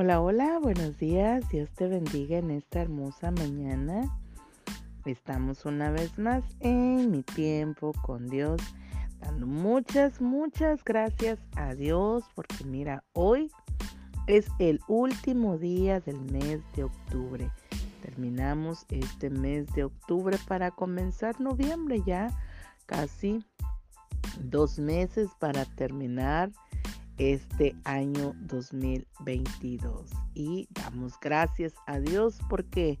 Hola, hola, buenos días. Dios te bendiga en esta hermosa mañana. Estamos una vez más en mi tiempo con Dios, dando muchas, muchas gracias a Dios porque mira, hoy es el último día del mes de octubre. Terminamos este mes de octubre para comenzar noviembre ya, casi dos meses para terminar este año 2022. Y damos gracias a Dios porque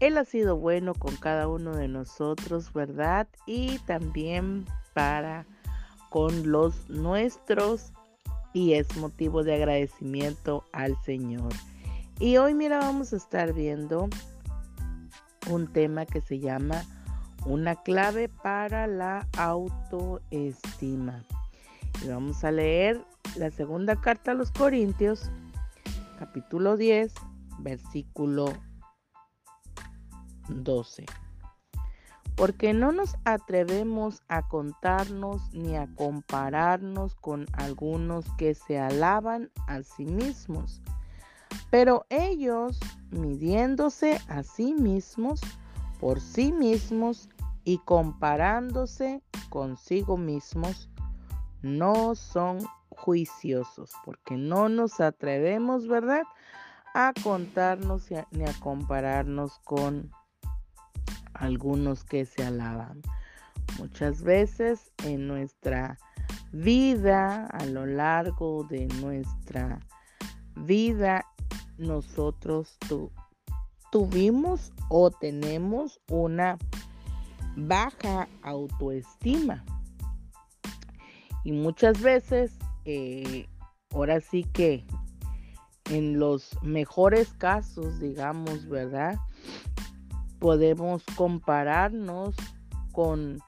Él ha sido bueno con cada uno de nosotros, ¿verdad? Y también para con los nuestros y es motivo de agradecimiento al Señor. Y hoy mira vamos a estar viendo un tema que se llama una clave para la autoestima. Y vamos a leer la segunda carta a los Corintios, capítulo 10, versículo 12. Porque no nos atrevemos a contarnos ni a compararnos con algunos que se alaban a sí mismos. Pero ellos, midiéndose a sí mismos, por sí mismos y comparándose consigo mismos, no son juiciosos, porque no nos atrevemos, ¿verdad?, a contarnos ni a compararnos con algunos que se alaban. Muchas veces en nuestra vida, a lo largo de nuestra vida, nosotros tuvimos o tenemos una baja autoestima. Y muchas veces eh, ahora sí que en los mejores casos, digamos, ¿verdad? Podemos compararnos con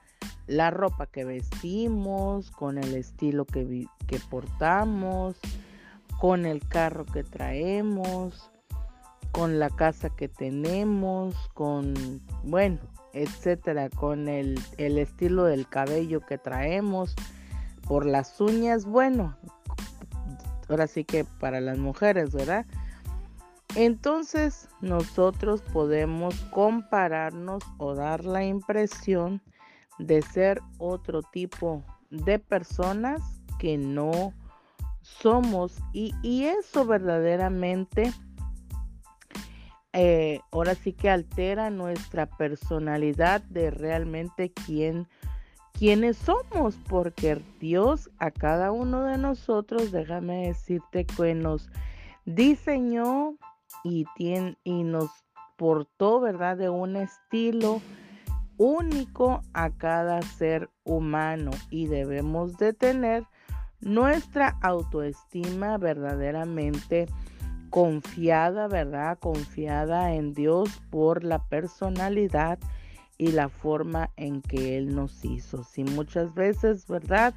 la ropa que vestimos, con el estilo que, que portamos, con el carro que traemos, con la casa que tenemos, con, bueno, etcétera, con el, el estilo del cabello que traemos por las uñas, bueno, ahora sí que para las mujeres, ¿verdad? Entonces nosotros podemos compararnos o dar la impresión de ser otro tipo de personas que no somos y, eso verdaderamente eh, ahora sí que altera nuestra personalidad de realmente quién quiénes somos, porque Dios a cada uno de nosotros, déjame decirte que nos diseñó y, y nos portó, ¿verdad?, de un estilo único a cada ser humano y debemos de tener nuestra autoestima verdaderamente confiada, ¿verdad? Confiada en Dios por la personalidad y la forma en que Él nos hizo. Si muchas veces, ¿verdad?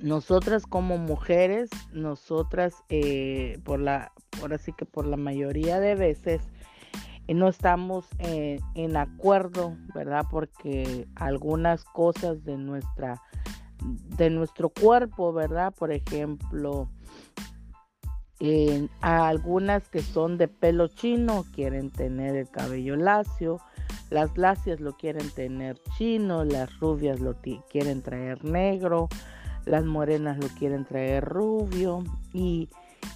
nosotras como mujeres, nosotras eh, por la, ahora sí que por la mayoría de veces eh, no estamos eh, en acuerdo, ¿verdad? Porque algunas cosas de nuestra, de nuestro cuerpo, ¿verdad? Por ejemplo, a algunas que son de pelo chino quieren tener el cabello lacio, las lacias lo quieren tener chino, las rubias lo quieren traer negro, las morenas lo quieren traer rubio y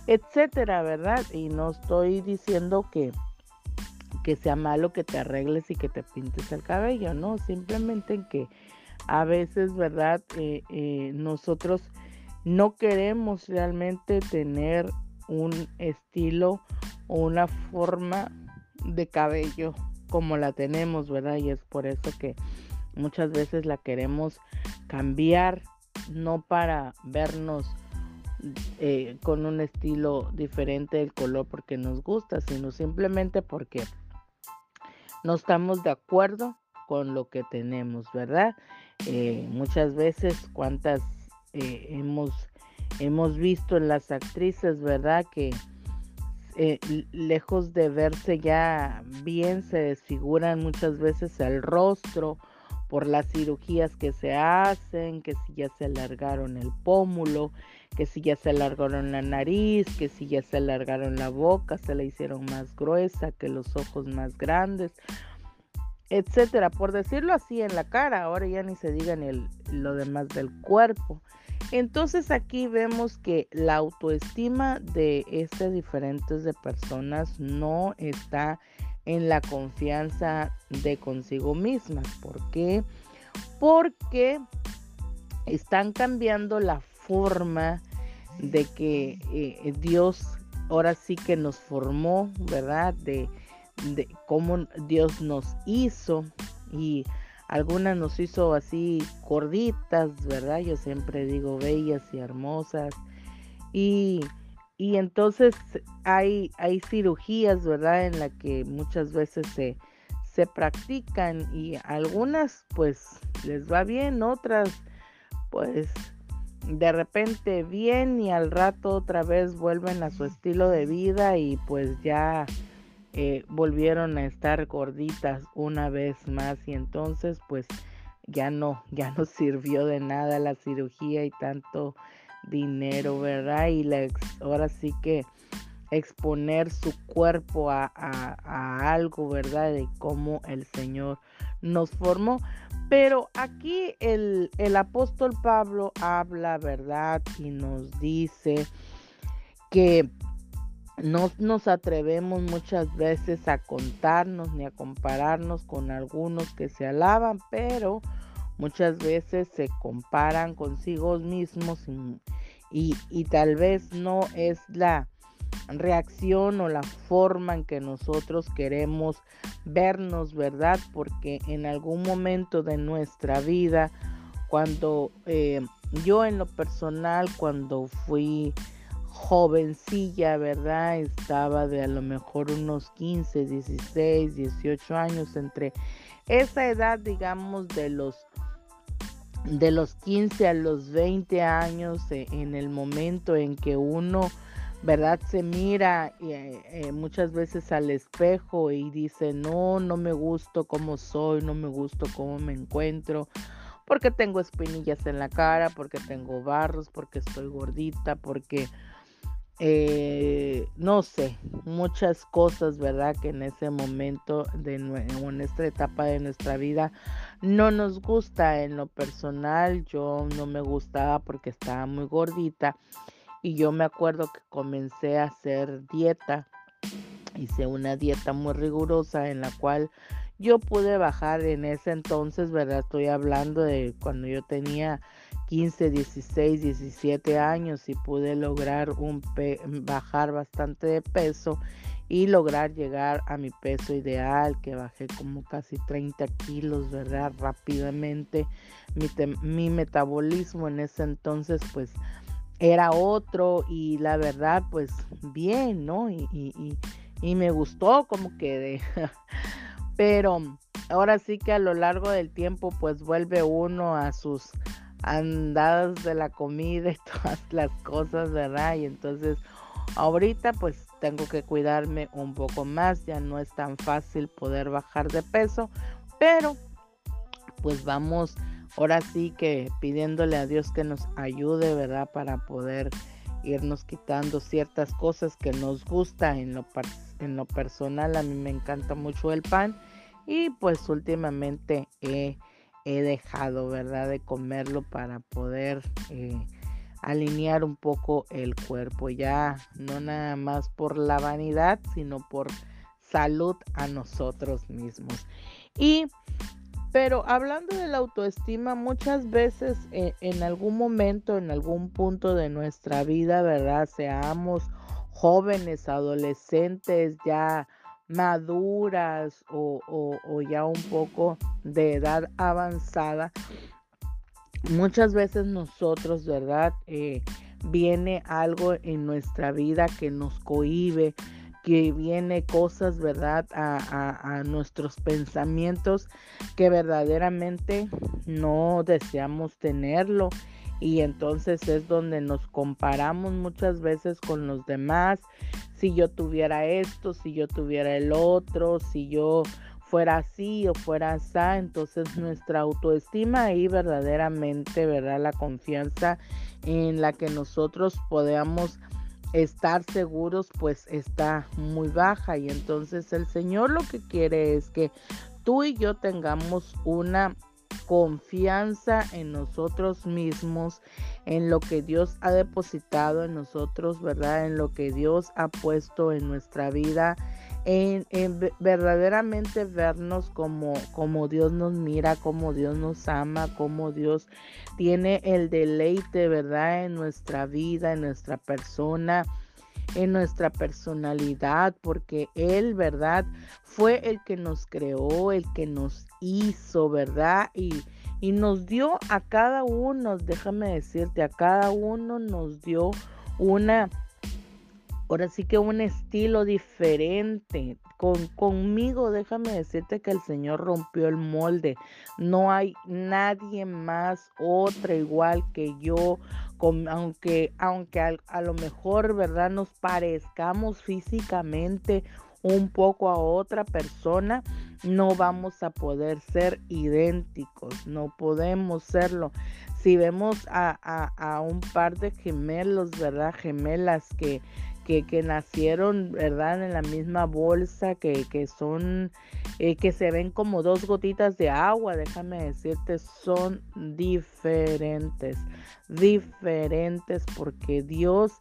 etcétera, ¿verdad? Y no estoy diciendo que que sea malo que te arregles y que te pintes el cabello, no, simplemente que a veces, ¿verdad? Eh, eh, nosotros no queremos realmente tener un estilo o una forma de cabello como la tenemos, ¿verdad? Y es por eso que muchas veces la queremos cambiar, no para vernos eh, con un estilo diferente del color porque nos gusta, sino simplemente porque no estamos de acuerdo con lo que tenemos, ¿verdad? Eh, muchas veces, cuántas eh, hemos, hemos visto en las actrices, ¿verdad? Que eh, lejos de verse ya bien, se desfiguran muchas veces el rostro por las cirugías que se hacen, que si ya se alargaron el pómulo, que si ya se alargaron la nariz, que si ya se alargaron la boca, se la hicieron más gruesa, que los ojos más grandes, etcétera, por decirlo así en la cara, ahora ya ni se diga ni lo demás del cuerpo. Entonces aquí vemos que la autoestima de este diferentes de personas no está en la confianza de consigo mismas. ¿Por qué? Porque están cambiando la forma de que eh, Dios ahora sí que nos formó, ¿verdad? De, de cómo Dios nos hizo y algunas nos hizo así gorditas, ¿verdad? Yo siempre digo bellas y hermosas. Y, y entonces hay, hay cirugías, ¿verdad? En la que muchas veces se, se practican y algunas pues les va bien, otras pues de repente bien y al rato otra vez vuelven a su estilo de vida y pues ya volvieron a estar gorditas una vez más y entonces pues ya no, ya no sirvió de nada la cirugía y tanto dinero, ¿verdad? Y la ahora sí que exponer su cuerpo a, algo, ¿verdad? De cómo el Señor nos formó. Pero aquí el, el apóstol Pablo habla, ¿verdad? Y nos dice que no nos atrevemos muchas veces a contarnos ni a compararnos con algunos que se alaban, pero muchas veces se comparan consigo mismos y, y, tal vez no es la reacción o la forma en que nosotros queremos vernos, ¿verdad? Porque en algún momento de nuestra vida, cuando eh, yo en lo personal, cuando fui jovencilla, ¿verdad? Estaba de a lo mejor unos 15, 16, 18 años, entre esa edad, digamos, de los de los 15 a los 20 años, eh, en el momento en que uno, ¿verdad? Se mira eh, eh, muchas veces al espejo y dice, no, no me gusto como soy, no me gusto cómo me encuentro, porque tengo espinillas en la cara, porque tengo barros, porque estoy gordita, porque eh, no sé, muchas cosas, ¿verdad? Que en ese momento, de, en esta etapa de nuestra vida, no nos gusta. En lo personal, yo no me gustaba porque estaba muy gordita y yo me acuerdo que comencé a hacer dieta. Hice una dieta muy rigurosa en la cual yo pude bajar en ese entonces, ¿verdad? Estoy hablando de cuando yo tenía 15, 16, 17 años y pude lograr un bajar bastante de peso y lograr llegar a mi peso ideal, que bajé como casi 30 kilos, ¿verdad? Rápidamente. Mi, metabolismo en ese entonces, pues, era otro y la verdad, pues, bien, ¿no? Y me gustó como quedé. Pero ahora sí que a lo largo del tiempo, pues, vuelve uno a sus andadas de la comida y todas las cosas, ¿verdad? Y entonces ahorita pues tengo que cuidarme un poco más, ya no es tan fácil poder bajar de peso, pero pues vamos ahora sí que pidiéndole a Dios que nos ayude, ¿verdad? Para poder irnos quitando ciertas cosas que nos gusta en lo, en lo personal. A mí me encanta mucho el pan y pues últimamente he he dejado, ¿verdad? De comerlo para poder eh, alinear un poco el cuerpo, ya no nada más por la vanidad, sino por salud a nosotros mismos. Y, pero hablando de la autoestima, muchas veces eh, en algún momento, en algún punto de nuestra vida, ¿verdad? Seamos jóvenes, adolescentes, ya maduras o, ya un poco de edad avanzada, muchas veces nosotros, ¿verdad? Eh, viene algo en nuestra vida que nos cohibe, que viene cosas, ¿verdad? A, a, nuestros pensamientos que verdaderamente no deseamos tenerlo. Y entonces es donde nos comparamos muchas veces con los demás si yo tuviera esto, si yo tuviera el otro, si yo fuera así o fuera así, entonces nuestra autoestima ahí verdaderamente, ¿verdad? La confianza en la que nosotros podamos estar seguros pues está muy baja y entonces el Señor lo que quiere es que tú y yo tengamos una confianza en nosotros mismos, en lo que Dios ha depositado en nosotros, ¿verdad? En lo que Dios ha puesto en nuestra vida, en, verdaderamente vernos como, como Dios nos mira, como Dios nos ama, como Dios tiene el deleite, ¿verdad? En nuestra vida, en nuestra persona en nuestra personalidad, porque Él, ¿verdad? Fue el que nos creó, el que nos hizo, ¿verdad? Y, y nos dio a cada uno, déjame decirte, a cada uno nos dio una, ahora sí que un estilo diferente. Con, conmigo, déjame decirte que el Señor rompió el molde. No hay nadie más, otra igual que yo aunque, aunque a, lo mejor, ¿verdad? Nos parezcamos físicamente un poco a otra persona, no vamos a poder ser idénticos, no podemos serlo. Si vemos a, a un par de gemelos, ¿verdad? Gemelas que, que, nacieron, ¿verdad? En la misma bolsa, que, son, eh, que se ven como dos gotitas de agua, déjame decirte, son diferentes, diferentes, porque Dios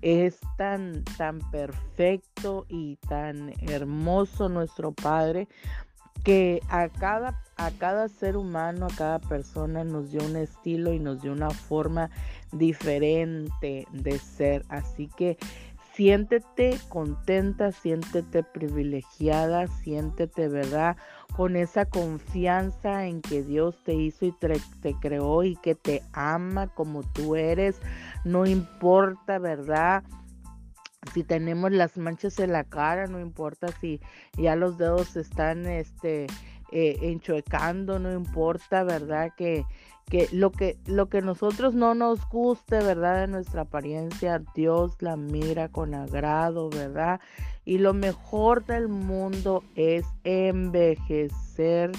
es tan, tan perfecto y tan hermoso nuestro Padre, que a cada, a cada ser humano, a cada persona nos dio un estilo y nos dio una forma diferente de ser. Así que Siéntete contenta, siéntete privilegiada, siéntete, ¿verdad? Con esa confianza en que Dios te hizo y te, creó y que te ama como tú eres. No importa, ¿verdad? si tenemos las manchas en la cara, no importa si ya los dedos están este, eh, enchuecando, no importa, ¿verdad? Que, que lo que lo que nosotros no nos guste, ¿verdad? De nuestra apariencia, Dios la mira con agrado, ¿verdad? Y lo mejor del mundo es envejecer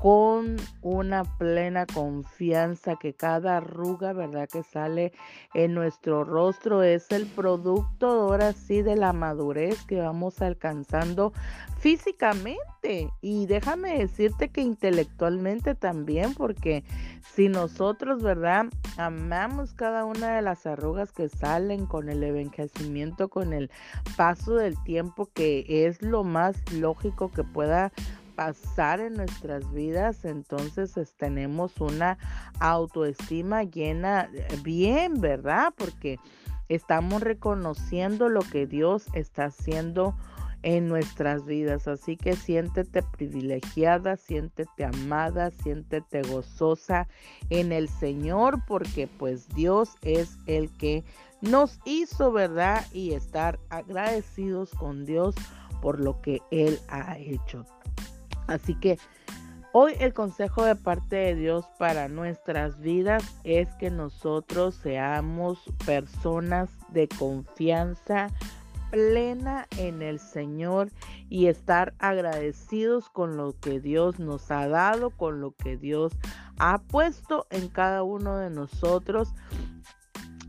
con una plena confianza que cada arruga, ¿verdad? Que sale en nuestro rostro es el producto ahora sí de la madurez que vamos alcanzando físicamente y déjame decirte que intelectualmente también porque si nosotros, ¿verdad? Amamos cada una de las arrugas que salen con el envejecimiento, con el paso del tiempo que es lo más lógico que pueda pasar en nuestras vidas, entonces tenemos una autoestima llena eh, bien, ¿verdad? Porque estamos reconociendo lo que Dios está haciendo en nuestras vidas. Así que siéntete privilegiada, siéntete amada, siéntete gozosa en el Señor, porque pues Dios es el que nos hizo, ¿verdad? Y estar agradecidos con Dios por lo que Él ha hecho. Así que hoy el consejo de parte de Dios para nuestras vidas es que nosotros seamos personas de confianza plena en el Señor y estar agradecidos con lo que Dios nos ha dado, con lo que Dios ha puesto en cada uno de nosotros.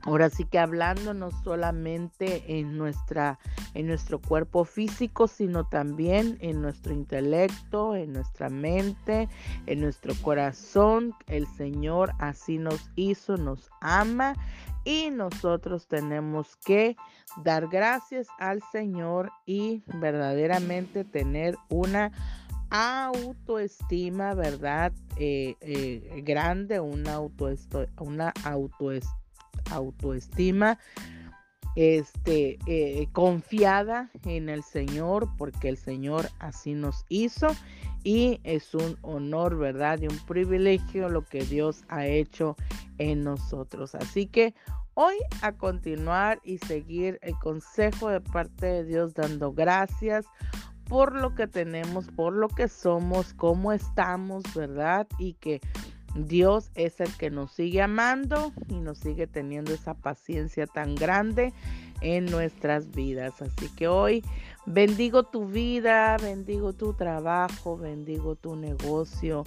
Ahora sí que hablando no solamente en, nuestra, en nuestro cuerpo físico, sino también en nuestro intelecto, en nuestra mente, en nuestro corazón. El Señor así nos hizo, nos ama y nosotros tenemos que dar gracias al Señor y verdaderamente tener una autoestima, ¿verdad? Eh, eh, grande, una autoestima, una autoestima autoestima, este, eh, confiada en el Señor, porque el Señor así nos hizo y es un honor, ¿verdad? Y un privilegio lo que Dios ha hecho en nosotros. Así que hoy a continuar y seguir el consejo de parte de Dios dando gracias por lo que tenemos, por lo que somos, cómo estamos, ¿verdad? Y que Dios es el que nos sigue amando y nos sigue teniendo esa paciencia tan grande en nuestras vidas. Así que hoy Bendigo tu vida, bendigo tu trabajo, bendigo tu negocio,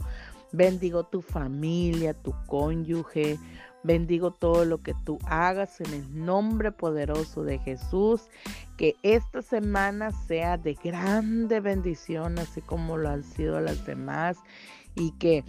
bendigo tu familia, tu cónyuge, bendigo todo lo que tú hagas en el nombre poderoso de Jesús. Que esta semana sea de grande bendición, así como lo han sido las demás, y que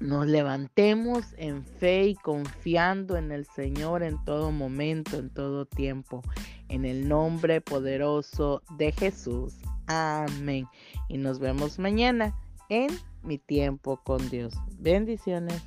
nos levantemos en fe y confiando en el Señor en todo momento, en todo tiempo, en el nombre poderoso de Jesús. Amén. Y nos vemos mañana en mi tiempo con Dios. Bendiciones.